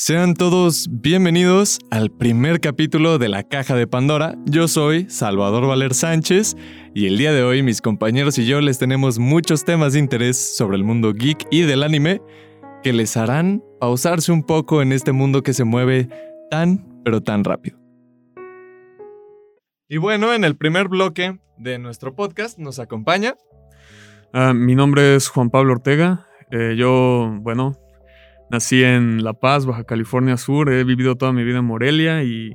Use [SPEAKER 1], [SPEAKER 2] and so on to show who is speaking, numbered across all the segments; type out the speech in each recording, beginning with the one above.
[SPEAKER 1] Sean todos bienvenidos al primer capítulo de La Caja de Pandora. Yo soy Salvador Valer Sánchez y el día de hoy mis compañeros y yo les tenemos muchos temas de interés sobre el mundo geek y del anime que les harán pausarse un poco en este mundo que se mueve tan pero tan rápido. Y bueno, en el primer bloque de nuestro podcast nos acompaña.
[SPEAKER 2] Ah, mi nombre es Juan Pablo Ortega. Eh, yo, bueno, nací en La Paz, Baja California Sur. He vivido toda mi vida en Morelia y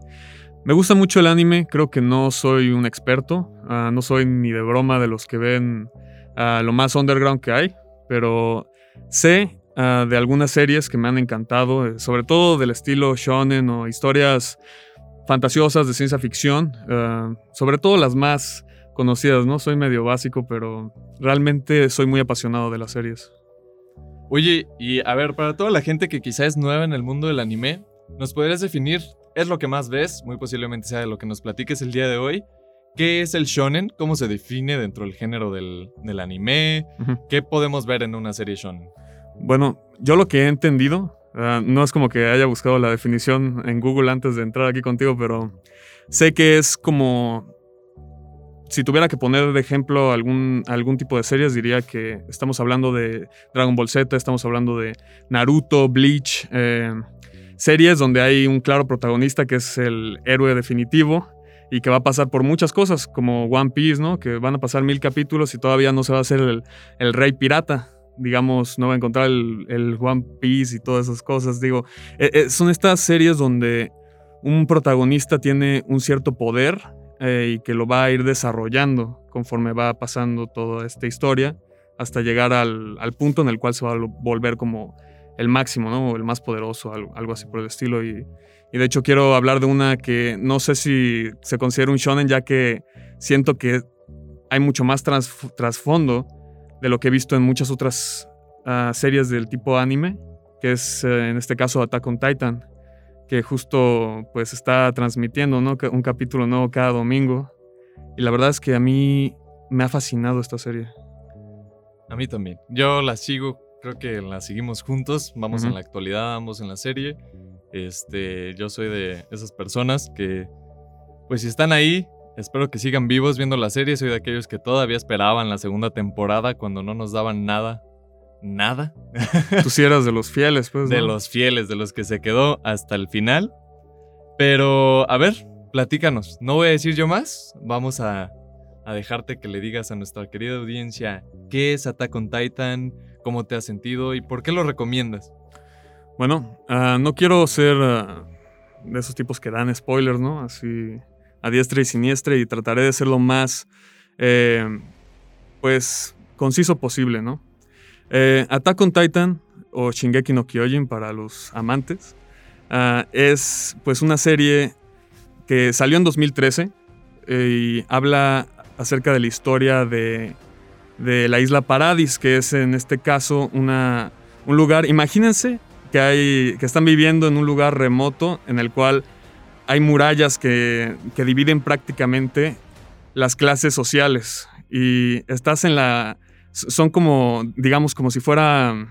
[SPEAKER 2] me gusta mucho el anime. Creo que no soy un experto. Ah, no soy ni de broma de los que ven ah, lo más underground que hay. Pero sé de algunas series que me han encantado, eh, sobre todo del estilo shonen o historias fantasiosas de ciencia ficción, sobre todo las más conocidas, ¿no? Soy medio básico, pero realmente soy muy apasionado de las series.
[SPEAKER 1] Oye, y a ver, para toda la gente que quizá es nueva en el mundo del anime, ¿nos podrías definir, es lo que más ves, muy posiblemente sea lo que nos platiques el día de hoy? ¿Qué es el shonen? ¿Cómo se define dentro del género del, anime? ¿Qué podemos ver en una serie shonen?
[SPEAKER 2] Bueno, yo lo que he entendido Ah, no es como que haya buscado la definición en Google antes de entrar aquí contigo, pero sé que es como... Si tuviera que poner de ejemplo algún, algún tipo de series, diría que estamos hablando de Dragon Ball Z, estamos hablando de Naruto, Bleach, eh, series donde hay un claro protagonista que es el héroe definitivo y que va a pasar por muchas cosas, como One Piece, ¿no? Que van a pasar mil capítulos y todavía no se va a hacer el, el rey pirata digamos, no va a encontrar el, One Piece y todas esas cosas. Digo, eh, eh, son estas series donde un protagonista tiene un cierto poder eh, y que lo va a ir desarrollando conforme va pasando toda esta historia hasta llegar al, punto en el cual se va a volver como el máximo, ¿no? El más poderoso, algo, así por el estilo. Y, de hecho quiero hablar de una que no sé si se considera un shonen ya que siento que hay mucho más trasfondo de lo que he visto en muchas otras ah, series del tipo anime, que es eh, en este caso Attack on Titan, que justo pues está transmitiendo ¿no? un capítulo nuevo cada domingo. Y la verdad es que a mí me ha fascinado esta serie.
[SPEAKER 1] A mí también. Yo la sigo, creo que la seguimos juntos, vamos en la actualidad, ambos en la serie. Este, yo soy de esas personas que, pues si están ahí, Espero que sigan vivos viendo la serie. Soy de aquellos que todavía esperaban la segunda temporada cuando no nos daban nada. Nada.
[SPEAKER 2] Tú sí eras de los fieles, pues.
[SPEAKER 1] De los fieles, de los que se quedó hasta el final. Pero, a ver, platícanos. No voy a decir yo más. Vamos a, dejarte que le digas a nuestra querida audiencia qué es Attack on Titan, cómo te has sentido y por qué lo recomiendas.
[SPEAKER 2] Bueno, ah, no quiero ser ah, de esos tipos que dan spoilers, ¿no? Así a diestra y siniestra y trataré de ser lo más, eh, pues, conciso posible, ¿no? Eh, Attack on Titan o Shingeki no Kyojin para los amantes ah, es, pues, una serie que salió en 2013 eh, y habla acerca de la historia de, de, la isla Paradis, que es en este caso una, un lugar, imagínense que, hay, que están viviendo en un lugar remoto en el cual hay murallas que, dividen prácticamente las clases sociales y estás en la... Son como, digamos, como si fuera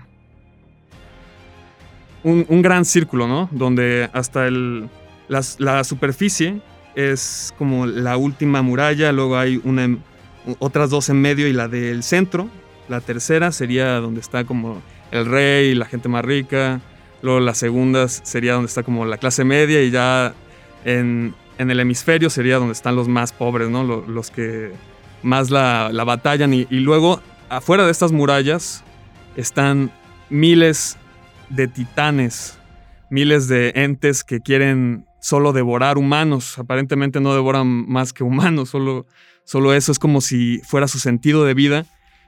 [SPEAKER 2] un, gran círculo, ¿no? Donde hasta el, la, superficie es como la última muralla, luego hay una, otras dos en medio y la del centro. La tercera sería donde está como el rey, la gente más rica. Luego la segunda sería donde está como la clase media y ya en, el hemisferio sería donde están los más pobres, ¿no? Los, que más la, batallan. Y, luego, afuera de estas murallas, están miles de titanes, miles de entes que quieren solo devorar humanos. Aparentemente no devoran más que humanos, solo, solo eso es como si fuera su sentido de vida.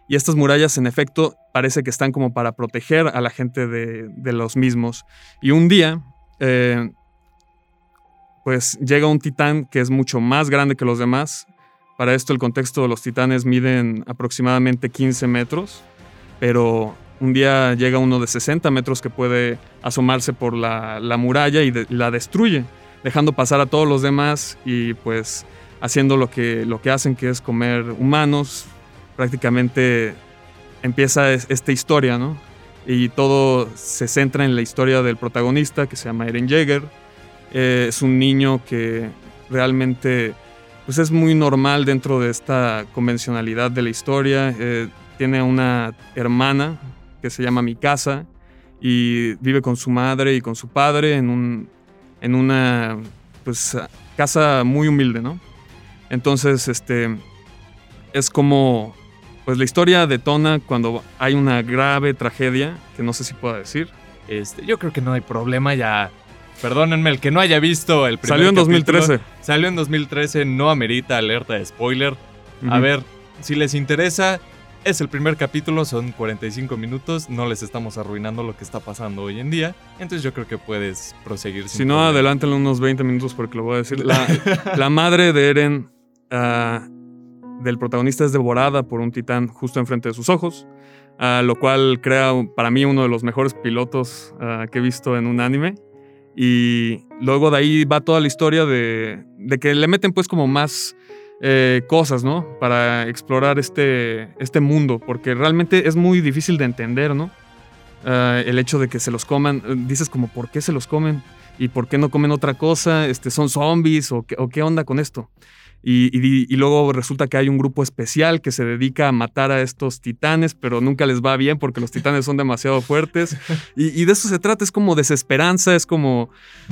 [SPEAKER 2] Y estas murallas, en efecto, parece que están como para proteger a la gente de, los mismos. Y un día, eh, pues llega un titán que es mucho más grande que los demás. Para esto el contexto de los titanes miden aproximadamente 15 metros, pero un día llega uno de 60 metros que puede asomarse por la, muralla y la destruye, dejando pasar a todos los demás y pues haciendo lo que, lo que hacen, que es comer humanos. Prácticamente empieza esta historia, ¿no? y todo se centra en la historia del protagonista que se llama Eren Jaeger. Eh, es un niño que realmente pues es muy normal dentro de esta convencionalidad de la historia. Eh, tiene una hermana que se llama Mikasa y vive con su madre y con su padre en, un, en una pues, casa muy humilde, ¿no? Entonces, este, es como, pues la historia detona cuando hay una grave tragedia, que no sé si pueda decir.
[SPEAKER 1] Este, yo creo que no hay problema ya. Perdónenme, el que no haya visto el primer
[SPEAKER 2] Salió en 2013.
[SPEAKER 1] Salió en 2013, no amerita alerta de spoiler. A ver, si les interesa, es el primer capítulo, son 45 minutos, no les estamos arruinando lo que está pasando hoy en día, entonces yo creo que puedes proseguir.
[SPEAKER 2] Si no, adelántenlo unos 20 minutos porque lo voy a decir. La, madre de Eren, ah, del protagonista, es devorada por un titán justo enfrente de sus ojos, uh, lo cual crea para mí uno de los mejores pilotos ah, que he visto en un anime. Y luego de ahí va toda la historia de, de que le meten pues como más eh, cosas, ¿no? Para explorar este, este mundo, porque realmente es muy difícil de entender, ¿no? Ah, el hecho de que se los coman, eh, dices como, ¿por qué se los comen? ¿Y por qué no comen otra cosa? Este, ¿Son zombies o qué, onda con esto? Y, luego resulta que hay un grupo especial que se dedica a matar a estos titanes, pero nunca les va bien porque los titanes son demasiado fuertes. Y, de eso se trata, es como desesperanza, es como...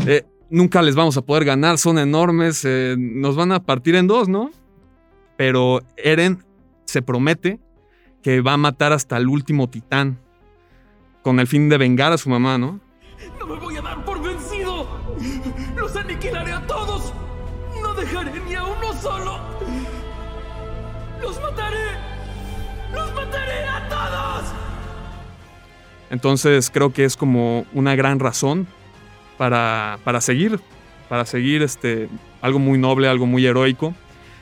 [SPEAKER 2] Eh, nunca les vamos a poder ganar, son enormes, eh, nos van a partir en dos, ¿no? Pero Eren se promete que va a matar hasta el último titán, con el fin de vengar a su mamá, ¿no?
[SPEAKER 3] No me voy a dar por vencido. Los aniquilaré a todos. No dejaré ni a uno solo. Los mataré. Los mataré a todos.
[SPEAKER 2] Entonces creo que es como una gran razón para, para seguir, para seguir este, algo muy noble, algo muy heroico.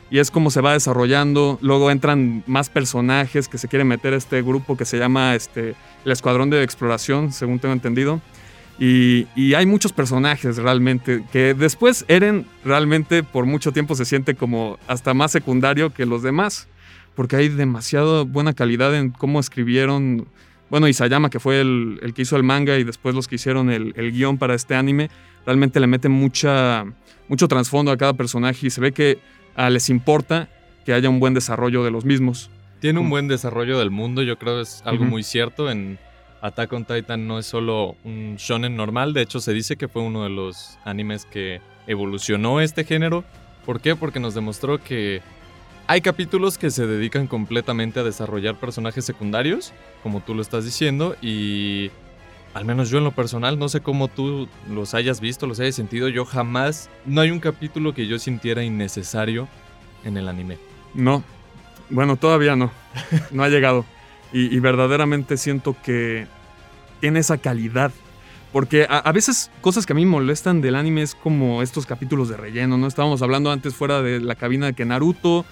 [SPEAKER 2] Y es como se va desarrollando. Luego entran más personajes que se quieren meter a este grupo que se llama este, el Escuadrón de Exploración, según tengo entendido. Y, y, hay muchos personajes realmente que después Eren realmente por mucho tiempo se siente como hasta más secundario que los demás, porque hay demasiado buena calidad en cómo escribieron bueno, Isayama, que fue el, que hizo el manga y después los que hicieron el, guion para este anime, realmente le meten mucha, mucho trasfondo a cada personaje y se ve que ah, les importa que haya un buen desarrollo de los mismos.
[SPEAKER 1] Tiene un buen desarrollo del mundo, yo creo que es algo muy cierto. En Attack on Titan no es solo un shonen normal, de hecho se dice que fue uno de los animes que evolucionó este género. ¿Por qué? Porque nos demostró que hay capítulos que se dedican completamente a desarrollar personajes secundarios, como tú lo estás diciendo, y al menos yo en lo personal, no sé cómo tú los hayas visto, los hayas sentido, yo jamás, no hay un capítulo que yo sintiera innecesario en el anime.
[SPEAKER 2] No, bueno, todavía no, no ha llegado. Y, verdaderamente siento que tiene esa calidad. Porque a, a, veces cosas que a mí me molestan del anime es como estos capítulos de relleno, ¿no? Estábamos hablando antes fuera de la cabina de que Naruto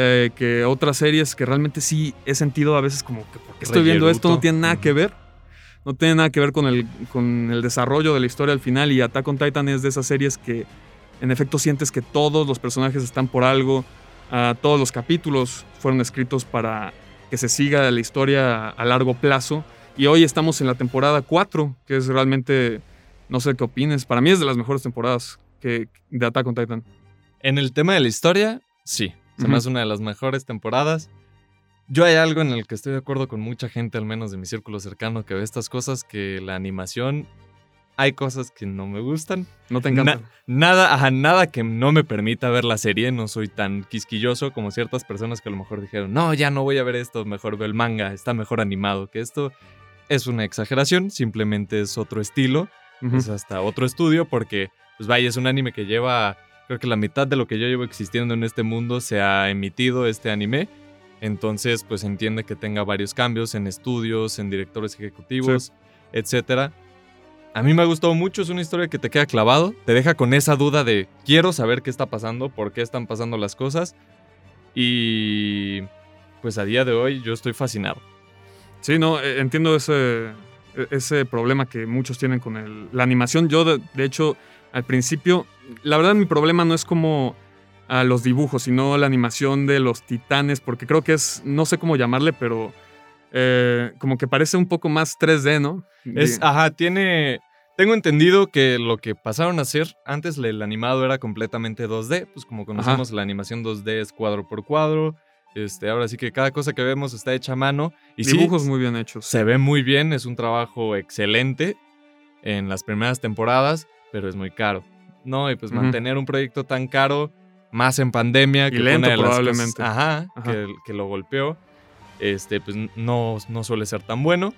[SPEAKER 2] eh, que otras series que realmente sí he sentido a veces como que porque estoy viendo esto no tiene nada que ver. No tiene nada que ver con el, con el desarrollo de la historia al final y Attack on Titan es de esas series que en efecto sientes que todos los personajes están por algo, uh, todos los capítulos fueron escritos para que se siga la historia a largo plazo y hoy estamos en la temporada 4, que es realmente, no sé qué opines, para mí es de las mejores temporadas que, de Attack on Titan.
[SPEAKER 1] En el tema de la historia, sí, se me hace una de las mejores temporadas. Yo hay algo en el que estoy de acuerdo con mucha gente, al menos de mi círculo cercano, que ve estas cosas, que la animación, hay cosas que no me gustan.
[SPEAKER 2] No te encantan.
[SPEAKER 1] nada, ajá, nada que no me permita ver la serie, no soy tan quisquilloso como ciertas personas que a lo mejor dijeron, no, ya no voy a ver esto, mejor veo el manga, está mejor animado, que esto es una exageración, simplemente es otro estilo, es hasta otro estudio, porque, pues vaya, es un anime que lleva Creo que la mitad de lo que yo llevo existiendo en este mundo se ha emitido este anime. Entonces, pues entiende que tenga varios cambios en estudios, en directores ejecutivos, etcétera. A mí me ha gustado mucho, es una historia que te queda clavado, te deja con esa duda de quiero saber qué está pasando, por qué están pasando las cosas. Y pues a día de hoy yo estoy fascinado.
[SPEAKER 2] Sí, no, eh, entiendo ese, e, ese problema que muchos tienen con la animación. Yo, de hecho, al principio, la verdad mi problema no es como a los dibujos, sino la animación de los titanes, porque creo que es, no sé cómo llamarle, pero eh, como que parece un poco más 3D, ¿no?
[SPEAKER 1] Es, ajá, tiene. Tengo entendido que lo que pasaron a hacer antes el animado era completamente 2D, pues como conocemos la animación 2D es cuadro por cuadro. Este, ahora sí que cada cosa que vemos está hecha a mano. Y
[SPEAKER 2] Dibujos muy bien hechos.
[SPEAKER 1] Se ve muy bien, es un trabajo excelente en las primeras temporadas, pero es muy caro. No, y pues mantener un proyecto tan caro, más en pandemia,
[SPEAKER 2] que lento, probablemente.
[SPEAKER 1] ajá, Que, lo golpeó, este, pues no, no suele ser tan bueno.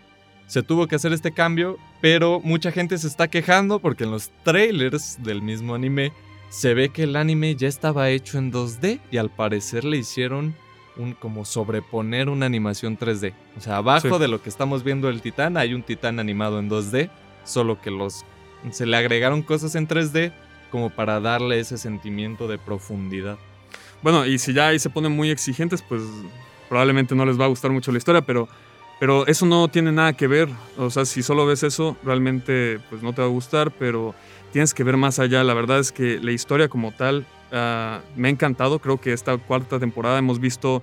[SPEAKER 1] Se tuvo que hacer este cambio, pero mucha gente se está quejando porque en los trailers del mismo anime se ve que el anime ya estaba hecho en 2D y al parecer le hicieron un como sobreponer una animación 3D. O sea, abajo de lo que estamos viendo el titán hay un titán animado en 2D, solo que los se le agregaron cosas en 3D como para darle ese sentimiento de profundidad.
[SPEAKER 2] Bueno, y si ya ahí se ponen muy exigentes, pues probablemente no les va a gustar mucho la historia, pero, pero eso no tiene nada que ver. O sea, si solo ves eso, realmente pues no te va a gustar, pero tienes que ver más allá. La verdad es que la historia como tal ah, me ha encantado. Creo que esta cuarta temporada hemos visto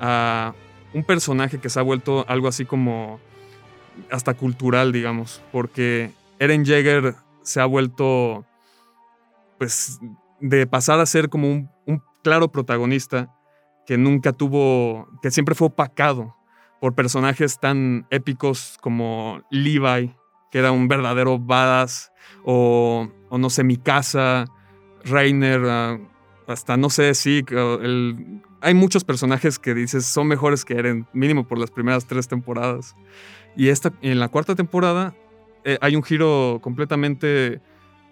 [SPEAKER 2] a un personaje que se ha vuelto algo así como hasta cultural, digamos, porque Eren Jaeger se ha vuelto pues de pasar a ser como un, claro protagonista que nunca tuvo, que siempre fue opacado por personajes tan épicos como Levi, que era un verdadero badass, o, o no sé, Mikasa, Reiner, ah, hasta no sé, sí, hay muchos personajes que dices son mejores que Eren, mínimo por las primeras tres temporadas. Y esta, en la cuarta temporada eh, hay un giro completamente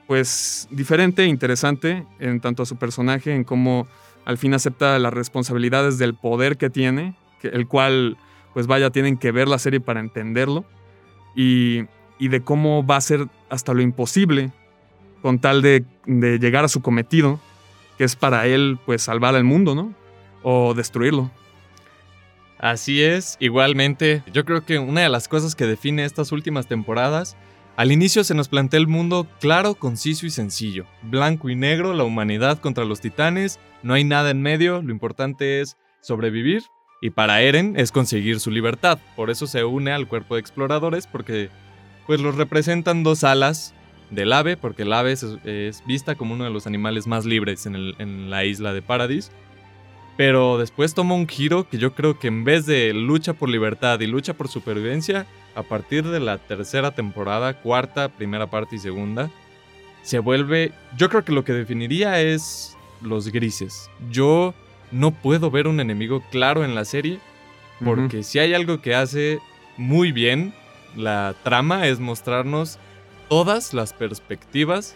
[SPEAKER 2] pues diferente e interesante en tanto a su personaje, en cómo al fin acepta las responsabilidades del poder que tiene, el cual pues vaya, tienen que ver la serie para entenderlo, y, y de cómo va a ser hasta lo imposible con tal de, de, llegar a su cometido, que es para él pues salvar al mundo, ¿no? O destruirlo.
[SPEAKER 1] Así es, igualmente, yo creo que una de las cosas que define estas últimas temporadas al inicio se nos plantea el mundo claro, conciso y sencillo. Blanco y negro, la humanidad contra los titanes, no hay nada en medio, lo importante es sobrevivir. Y para Eren es conseguir su libertad. Por eso se une al cuerpo de exploradores porque pues los representan dos alas del ave, porque el ave es, vista como uno de los animales más libres en, la isla de Paradis. Pero después toma un giro que yo creo que en vez de lucha por libertad y lucha por supervivencia, a partir de la tercera temporada, cuarta, primera parte y segunda, se vuelve, yo creo que lo que definiría es los grises. Yo no puedo ver un enemigo claro en la serie, porque si hay algo que hace muy bien la trama es mostrarnos todas las perspectivas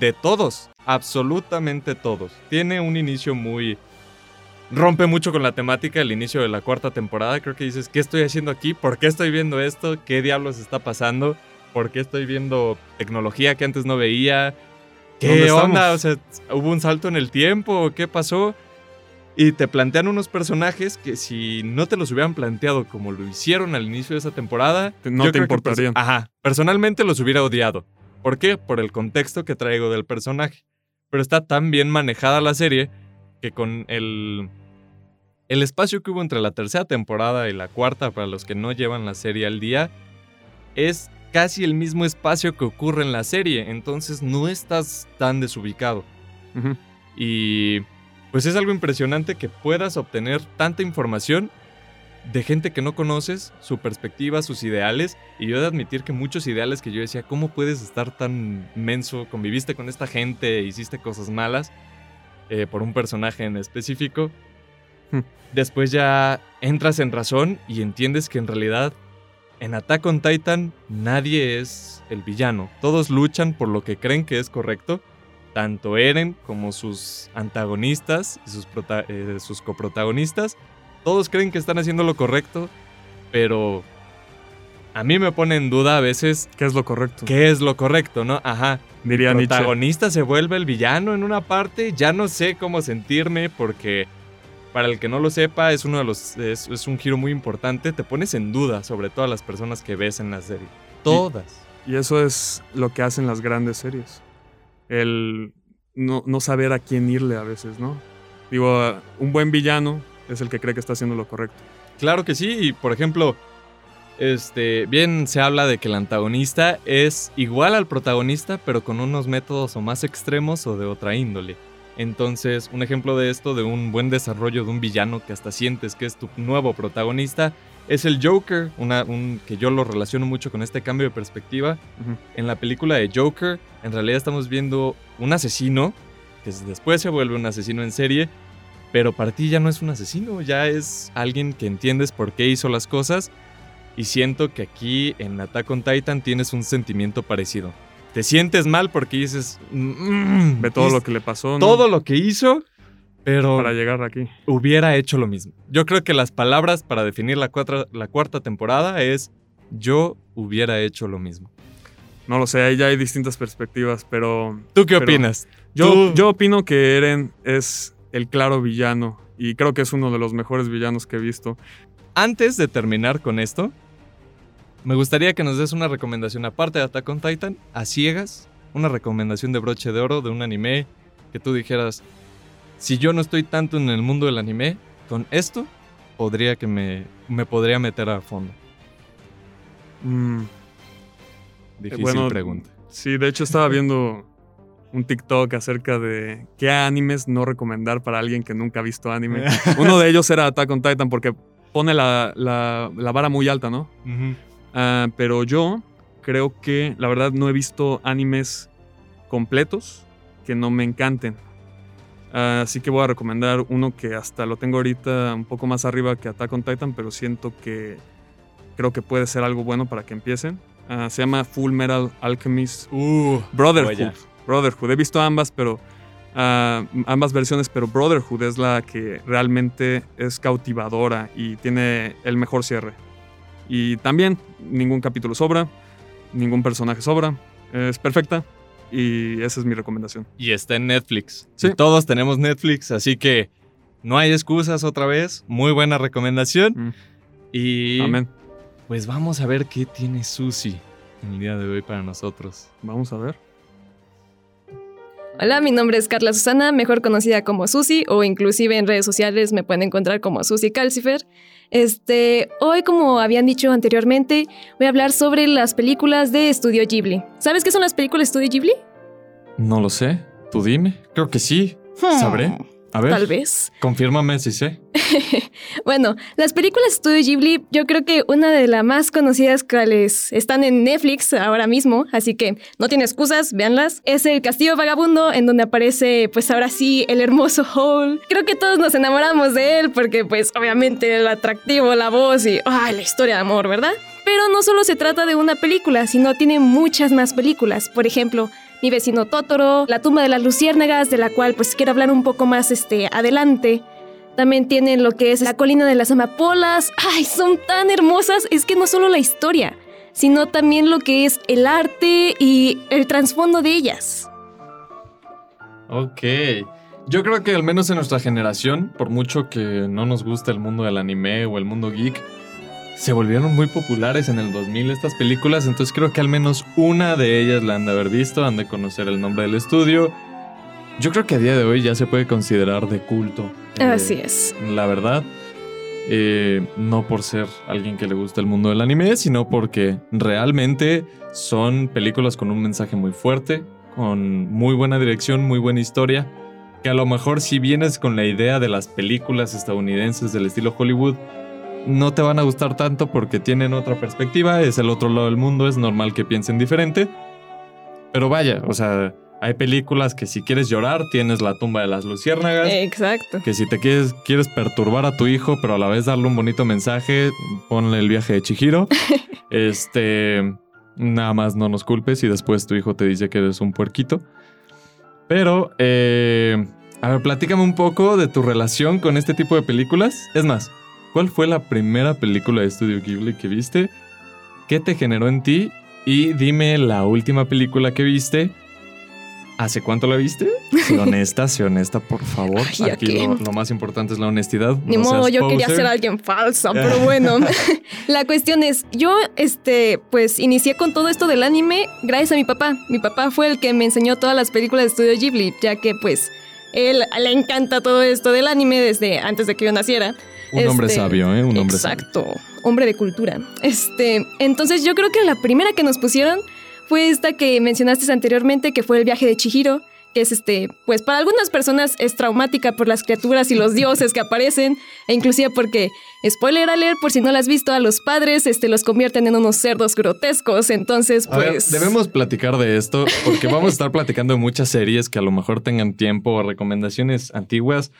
[SPEAKER 1] de todos, absolutamente todos. Tiene un inicio muy rompe mucho con la temática el inicio de la cuarta temporada. Creo que dices, ¿qué estoy haciendo aquí? ¿Por qué estoy viendo esto? ¿Qué diablos está pasando? ¿Por qué estoy viendo tecnología que antes no veía? ¿Qué onda? O sea, ¿hubo un salto en el tiempo? ¿Qué pasó? Y te plantean unos personajes que si no te los hubieran planteado como lo hicieron al inicio de esa temporada,
[SPEAKER 2] no te importarían.
[SPEAKER 1] Ajá, personalmente los hubiera odiado. ¿Por qué? Por el contexto que traigo del personaje. Pero está tan bien manejada la serie que con el el espacio que hubo entre la tercera temporada y la cuarta, para los que no llevan la serie al día, es casi el mismo espacio que ocurre en la serie, entonces no estás tan desubicado. Y pues es algo impresionante que puedas obtener tanta información de gente que no conoces, su perspectiva, sus ideales, y yo he de admitir que muchos ideales que yo decía, ¿cómo puedes estar tan menso? Conviviste con esta gente, hiciste cosas malas eh, por un personaje en específico, Después ya entras en razón y entiendes que en realidad en Attack on Titan nadie es el villano. Todos luchan por lo que creen que es correcto. Tanto Eren como sus antagonistas y sus, eh, sus coprotagonistas. Todos creen que están haciendo lo correcto. Pero a mí me pone en duda a veces.
[SPEAKER 2] ¿Qué es lo correcto?
[SPEAKER 1] ¿Qué es lo correcto, no? Ajá. Diría el protagonista se vuelve el villano en una parte. Ya no sé cómo sentirme porque para el que no lo sepa, es uno de los es, un giro muy importante. Te pones en duda sobre todas las personas que ves en la serie. Todas.
[SPEAKER 2] Y, eso es lo que hacen las grandes series. El no, saber a quién irle a veces, ¿no? Digo, un buen villano es el que cree que está haciendo lo correcto.
[SPEAKER 1] Claro que sí, y por ejemplo, este, bien se habla de que el antagonista es igual al protagonista, pero con unos métodos o más extremos o de otra índole. Entonces, un ejemplo de esto, de un buen desarrollo de un villano que hasta sientes que es tu nuevo protagonista, es el Joker, una, un, que yo lo relaciono mucho con este cambio de perspectiva. En la película de Joker, en realidad estamos viendo un asesino, que después se vuelve un asesino en serie, pero para ti ya no es un asesino, ya es alguien que entiendes por qué hizo las cosas. Y siento que aquí en Attack on Titan tienes un sentimiento parecido. Te sientes mal porque dices, "Mm,
[SPEAKER 2] Ve todo lo que le pasó, ¿no?
[SPEAKER 1] todo lo que hizo, pero
[SPEAKER 2] para llegar aquí.
[SPEAKER 1] hubiera hecho lo mismo. Yo creo que las palabras para definir la, cuatra- la cuarta temporada es yo hubiera hecho lo mismo.
[SPEAKER 2] No lo sé, ahí ya hay distintas perspectivas, pero
[SPEAKER 1] ¿Tú qué
[SPEAKER 2] Pero-
[SPEAKER 1] opinas?
[SPEAKER 2] yo,
[SPEAKER 1] Tú-
[SPEAKER 2] yo opino que Eren es el claro villano y creo que es uno de los mejores villanos que he visto.
[SPEAKER 1] Antes de terminar con esto, me gustaría que nos des una recomendación aparte de Attack on Titan, a ciegas, una recomendación de broche de oro de un anime que tú dijeras, si yo no estoy tanto en el mundo del anime, con esto podría que me, me podría meter a fondo.
[SPEAKER 2] Mm,
[SPEAKER 1] Difícil
[SPEAKER 2] bueno,
[SPEAKER 1] pregunta.
[SPEAKER 2] Sí, de hecho estaba viendo un TikTok acerca de qué animes no recomendar para alguien que nunca ha visto anime. Uno de ellos era Attack on Titan porque pone la, la- la vara muy alta, ¿no?
[SPEAKER 1] Ujú.
[SPEAKER 2] Ah, pero yo creo que la verdad no he visto animes completos que no me encanten. Ah, así que voy a recomendar uno que hasta lo tengo ahorita un poco más arriba que Attack on Titan, pero siento que creo que puede ser algo bueno para que empiecen. Ah, se llama Full Metal Alchemist
[SPEAKER 1] Uh,
[SPEAKER 2] Brotherhood.
[SPEAKER 1] joya.
[SPEAKER 2] Brotherhood. He visto ambas, pero ah, ambas versiones, pero Brotherhood es la que realmente es cautivadora y tiene el mejor cierre. Y también ningún capítulo sobra, ningún personaje sobra, es perfecta y esa es mi recomendación.
[SPEAKER 1] Y está en Netflix.
[SPEAKER 2] Sí.
[SPEAKER 1] Y todos tenemos Netflix, así que no hay excusas otra vez. Muy buena recomendación.
[SPEAKER 2] Mm.
[SPEAKER 1] Y
[SPEAKER 2] Amén.
[SPEAKER 1] pues vamos a ver qué tiene Susi el día de hoy para nosotros.
[SPEAKER 2] Vamos a ver.
[SPEAKER 4] Hola, mi nombre es Carla Susana, mejor conocida como Susi o inclusive en redes sociales me pueden encontrar como Susi Calcifer. Este, hoy como habían dicho anteriormente, voy a hablar sobre las películas de Estudio Ghibli. ¿Sabes qué son las películas de Estudio Ghibli?
[SPEAKER 1] No lo sé. Tú dime. Creo que sí. Sabré. A ver.
[SPEAKER 4] Tal vez.
[SPEAKER 1] Confírmame si sé.
[SPEAKER 4] Bueno, las películas de Estudio Ghibli, yo creo que una de las más conocidas cuales están en Netflix ahora mismo, así que no tiene excusas, véanlas. Es El Castillo Vagabundo, en donde aparece, pues ahora sí, el hermoso Hole. Creo que todos nos enamoramos de él porque, pues, obviamente el atractivo, la voz y, ay, la historia de amor, ¿verdad? Pero no solo se trata de una película, sino tiene muchas más películas. Por ejemplo, Mi vecino Totoro, La tumba de las luciérnagas, de la cual pues quiero hablar un poco más este, adelante. También tienen lo que es La colina de las amapolas. ¡Ay, son tan hermosas! Es que no solo la historia, sino también lo que es el arte y el trasfondo de ellas.
[SPEAKER 1] Ok. Yo creo que al menos en nuestra generación, por mucho que no nos guste el mundo del anime o el mundo geek, se volvieron muy populares en el 2000 estas películas, entonces creo que al menos una de ellas la han de haber visto, han de conocer el nombre del estudio. Yo creo que a día de hoy ya se puede considerar de culto. eh,
[SPEAKER 4] Así es.
[SPEAKER 1] La verdad, eh, no por ser alguien que le gusta el mundo del anime, sino porque realmente son películas con un mensaje muy fuerte, con muy buena dirección, muy buena historia, que a lo mejor si vienes con la idea de las películas estadounidenses del estilo Hollywood, no te van a gustar tanto porque tienen otra perspectiva, es el otro lado del mundo, es normal que piensen diferente. Pero vaya, o sea, hay películas que si quieres llorar, tienes La tumba de las luciérnagas.
[SPEAKER 4] Exacto.
[SPEAKER 1] Que si te quieres, quieres perturbar a tu hijo, pero a la vez darle un bonito mensaje, ponle el viaje de Chihiro. este. Nada más no nos culpes y después tu hijo te dice que eres un puerquito. Pero, eh, a ver, platícame un poco de tu relación con este tipo de películas. Es más, ¿cuál fue la primera película de Studio Ghibli que viste? ¿Qué te generó en ti? Y dime la última película que viste. ¿Hace cuánto la viste? Sé honesta, sé honesta, por favor.
[SPEAKER 4] Ay, ¿a
[SPEAKER 1] Aquí lo, lo más importante es la honestidad.
[SPEAKER 4] Ni
[SPEAKER 1] no
[SPEAKER 4] modo, yo quería ser alguien falsa, pero bueno. la cuestión es, yo, este, pues inicié con todo esto del anime gracias a mi papá. Mi papá fue el que me enseñó todas las películas de Estudio Ghibli, ya que pues él le encanta todo esto del anime desde antes de que yo naciera.
[SPEAKER 1] Un hombre
[SPEAKER 4] Este,
[SPEAKER 1] sabio, ¿eh? Un hombre sabio.
[SPEAKER 4] Exacto. hombre de cultura. Este, entonces yo creo que la primera que nos pusieron fue esta que mencionaste anteriormente, que fue el viaje de Chihiro, que es este, pues para algunas personas es traumática por las criaturas y los dioses que aparecen, e inclusive porque, spoiler alert, por si no la has visto, a los padres este, los convierten en unos cerdos grotescos, entonces pues...
[SPEAKER 1] debemos platicar de esto, porque vamos a estar platicando de muchas series que a lo mejor tengan tiempo o recomendaciones antiguas.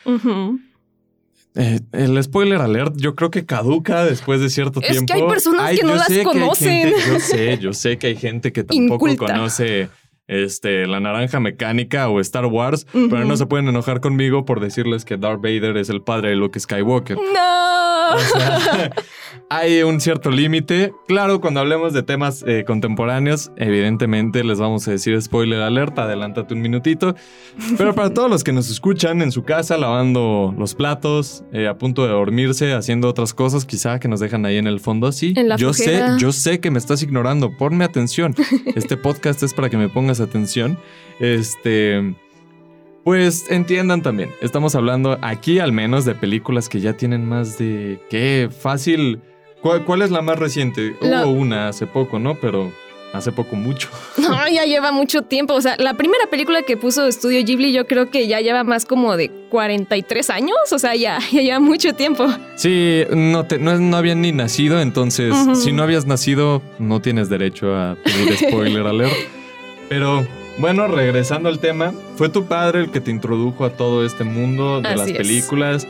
[SPEAKER 1] Eh, el spoiler alert, yo creo que caduca después de cierto tiempo.
[SPEAKER 4] Es que hay personas que no las conocen.
[SPEAKER 1] yo sé, yo sé que hay gente que tampoco conoce este, la naranja mecánica o Star Wars, pero no se pueden enojar conmigo por decirles que Darth Vader es el padre de Luke Skywalker.
[SPEAKER 4] No.
[SPEAKER 1] hay un cierto límite. Claro, cuando hablemos de temas eh, contemporáneos, evidentemente les vamos a decir spoiler alerta, adelántate un minutito. Pero para todos los que nos escuchan en su casa, lavando los platos, eh, a punto de dormirse, haciendo otras cosas, quizá que nos dejan ahí en el fondo así. yo sé, yo sé que me estás ignorando. Ponme atención. Este podcast es para que me pongas atención. Este. Pues entiendan también, estamos hablando aquí al menos de películas que ya tienen más de... ¿Qué? Fácil ¿Cuál, es la más reciente? Hubo una hace poco, ¿no? Pero hace poco mucho.
[SPEAKER 4] No, ya lleva mucho tiempo. O sea, la primera película que puso Estudio Ghibli yo creo que ya lleva más como de 43 años. O sea, ya, ya lleva mucho tiempo.
[SPEAKER 1] Sí, no, te, no, habían ni nacido, entonces si no habías nacido no tienes derecho a pedir spoiler alert. Pero bueno, regresando al tema, fue tu padre el que te introdujo a todo este mundo de las películas,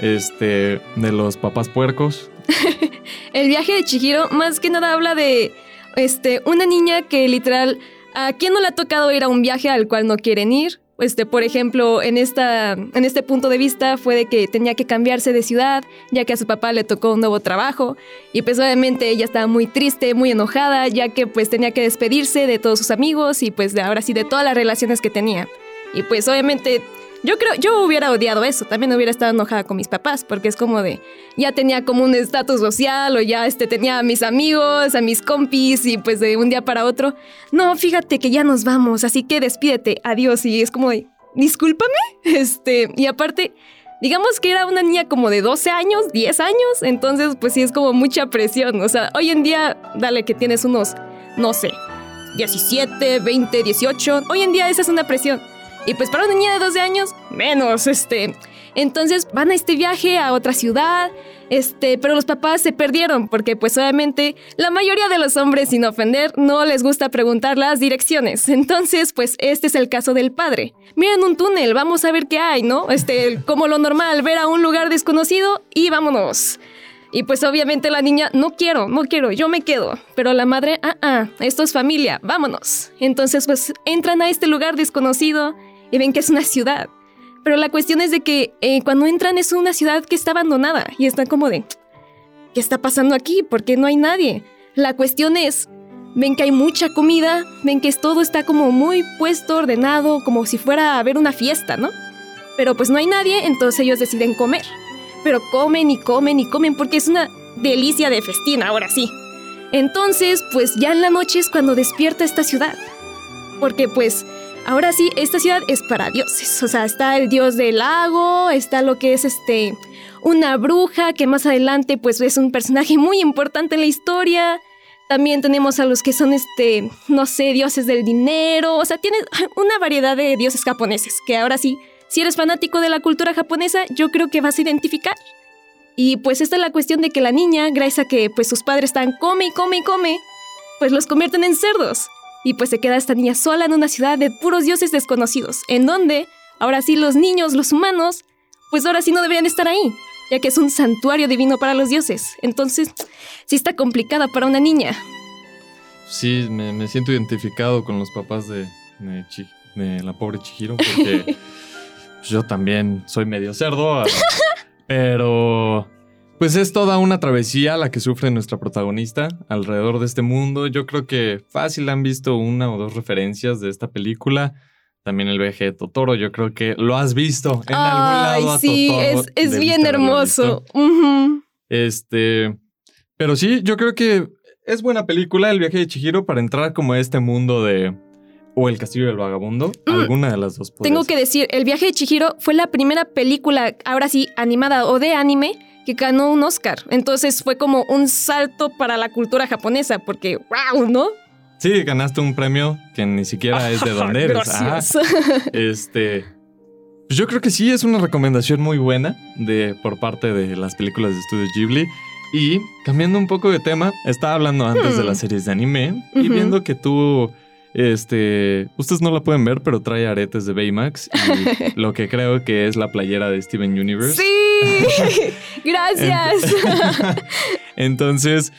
[SPEAKER 1] este, de los papás puercos.
[SPEAKER 4] el viaje de Chihiro más que nada habla de este, una niña que literal, ¿a quién no le ha tocado ir a un viaje al cual no quieren ir? Este, por ejemplo, en, esta, en este punto de vista fue de que tenía que cambiarse de ciudad, ya que a su papá le tocó un nuevo trabajo, y pues obviamente ella estaba muy triste, muy enojada, ya que pues tenía que despedirse de todos sus amigos y pues de ahora sí de todas las relaciones que tenía. Y pues obviamente yo creo, yo hubiera odiado eso, también hubiera estado enojada con mis papás, porque es como de, ya tenía como un estatus social o ya este, tenía a mis amigos, a mis compis y pues de un día para otro, no, fíjate que ya nos vamos, así que despídete, adiós y es como de, discúlpame, este, y aparte, digamos que era una niña como de 12 años, 10 años, entonces pues sí es como mucha presión, o sea, hoy en día, dale que tienes unos, no sé, 17, 20, 18, hoy en día esa es una presión. Y pues para una niña de 12 años, menos, este. Entonces van a este viaje a otra ciudad, este, pero los papás se perdieron porque pues obviamente la mayoría de los hombres, sin ofender, no les gusta preguntar las direcciones. Entonces, pues este es el caso del padre. Miren un túnel, vamos a ver qué hay, ¿no? Este, como lo normal, ver a un lugar desconocido y vámonos. Y pues obviamente la niña, no quiero, no quiero, yo me quedo. Pero la madre, ah, ah, esto es familia, vámonos. Entonces pues entran a este lugar desconocido y ven que es una ciudad. Pero la cuestión es de que eh, cuando entran es una ciudad que está abandonada y están como de, ¿qué está pasando aquí? ¿Por qué no hay nadie? La cuestión es, ven que hay mucha comida, ven que todo está como muy puesto, ordenado, como si fuera a haber una fiesta, ¿no? Pero pues no hay nadie, entonces ellos deciden comer. Pero comen y comen y comen porque es una delicia de festín, ahora sí. Entonces, pues ya en la noche es cuando despierta esta ciudad. Porque pues Ahora sí, esta ciudad es para dioses. O sea, está el dios del lago, está lo que es este una bruja que más adelante pues es un personaje muy importante en la historia. También tenemos a los que son este, no sé, dioses del dinero, o sea, tiene una variedad de dioses japoneses que ahora sí, si eres fanático de la cultura japonesa, yo creo que vas a identificar. Y pues esta es la cuestión de que la niña, gracias a que pues sus padres están come y come y come, pues los convierten en cerdos. Y pues se queda esta niña sola en una ciudad de puros dioses desconocidos, en donde, ahora sí, los niños, los humanos, pues ahora sí no deberían estar ahí, ya que es un santuario divino para los dioses. Entonces, sí está complicada para una niña.
[SPEAKER 1] Sí, me, siento identificado con los papás de, de, la pobre Chihiro, porque yo también soy medio cerdo, pero pues es toda una travesía la que sufre nuestra protagonista alrededor de este mundo. Yo creo que fácil han visto una o dos referencias de esta película. También el viaje de Totoro, yo creo que lo has visto en algún lado.
[SPEAKER 4] sí, es, es bien hermoso.
[SPEAKER 1] Este, pero sí, yo creo que es buena película el viaje de Chihiro para entrar como a este mundo de o El Castillo del Vagabundo, mm. alguna de las dos.
[SPEAKER 4] Tengo que decir, El viaje de Chihiro fue la primera película, ahora sí, animada o de anime que ganó un Oscar. Entonces fue como un salto para la cultura japonesa, porque wow, ¿no?
[SPEAKER 1] Sí, ganaste un premio que ni siquiera es de donde eres.
[SPEAKER 4] Gracias.
[SPEAKER 1] este. pues Yo creo que sí es una recomendación muy buena de, por parte de las películas de estudio Ghibli. Y cambiando un poco de tema, estaba hablando antes de
[SPEAKER 4] Hmm.
[SPEAKER 1] las series de anime y viendo que tú, este, ustedes no la pueden ver, pero trae aretes de Baymax y lo que creo que es la playera de Steven Universe.
[SPEAKER 4] Sí, gracias.
[SPEAKER 1] Entonces,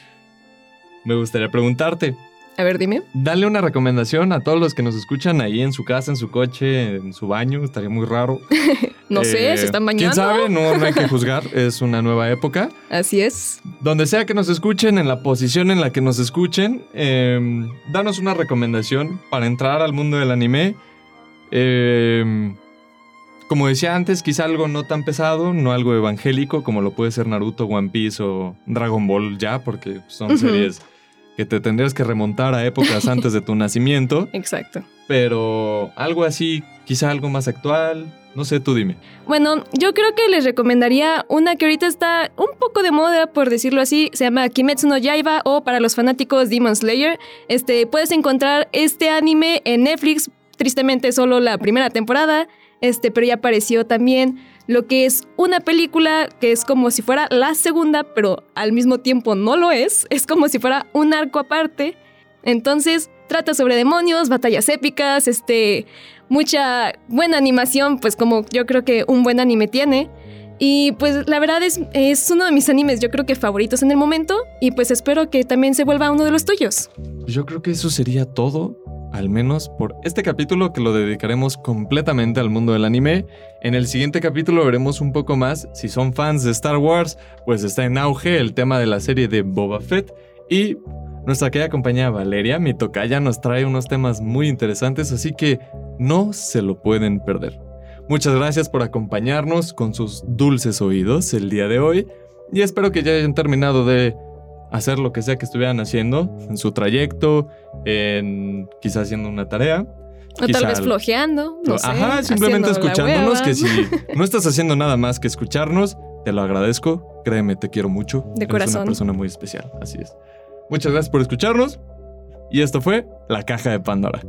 [SPEAKER 1] me gustaría preguntarte,
[SPEAKER 4] A ver, dime.
[SPEAKER 1] Dale una recomendación a todos los que nos escuchan ahí en su casa, en su coche, en su baño. Estaría muy raro.
[SPEAKER 4] No sé,
[SPEAKER 1] Eh,
[SPEAKER 4] se están bañando.
[SPEAKER 1] ¿Quién sabe? No, no hay que juzgar. Es una nueva época.
[SPEAKER 4] Así es.
[SPEAKER 1] Donde sea que nos escuchen, en la posición en la que nos escuchen, eh, danos una recomendación para entrar al mundo del anime. Eh, como decía antes, quizá algo no tan pesado, no algo evangélico como lo puede ser Naruto, One Piece o Dragon Ball ya, porque son series que te tendrías que remontar a épocas antes de tu nacimiento.
[SPEAKER 4] Exacto.
[SPEAKER 1] Pero algo así, quizá algo más actual. No sé, tú dime.
[SPEAKER 4] Bueno, yo creo que les recomendaría una que ahorita está un poco de moda, por decirlo así. Se llama Kimetsu no Yaiba o para los fanáticos Demon Slayer. Este, puedes encontrar este anime en Netflix. Tristemente solo la primera temporada. Este, pero ya apareció también lo que es una película que es como si fuera la segunda, pero al mismo tiempo no lo es. Es como si fuera un arco aparte. Entonces, trata sobre demonios, batallas épicas, este, mucha buena animación, pues como yo creo que un buen anime tiene. Y pues la verdad es, es uno de mis animes, yo creo que favoritos en el momento. Y pues espero que también se vuelva uno de los tuyos.
[SPEAKER 1] Yo creo que eso sería todo, al menos por este capítulo que lo dedicaremos completamente al mundo del anime. En el siguiente capítulo veremos un poco más. Si son fans de Star Wars, pues está en auge el tema de la serie de Boba Fett. Y nuestra querida compañera Valeria, mi tocaya, nos trae unos temas muy interesantes, así que no se lo pueden perder. Muchas gracias por acompañarnos con sus dulces oídos el día de hoy y espero que ya hayan terminado de hacer lo que sea que estuvieran haciendo en su trayecto, en quizás haciendo una tarea.
[SPEAKER 4] O
[SPEAKER 1] Quizá
[SPEAKER 4] tal vez flojeando, no sé.
[SPEAKER 1] Ajá, simplemente escuchándonos, que si no estás haciendo nada más que escucharnos, te lo agradezco. Créeme, te quiero mucho.
[SPEAKER 4] De
[SPEAKER 1] Eres
[SPEAKER 4] corazón.
[SPEAKER 1] una persona muy especial, así es. Muchas gracias por escucharnos. Y esto fue La Caja de Pandora.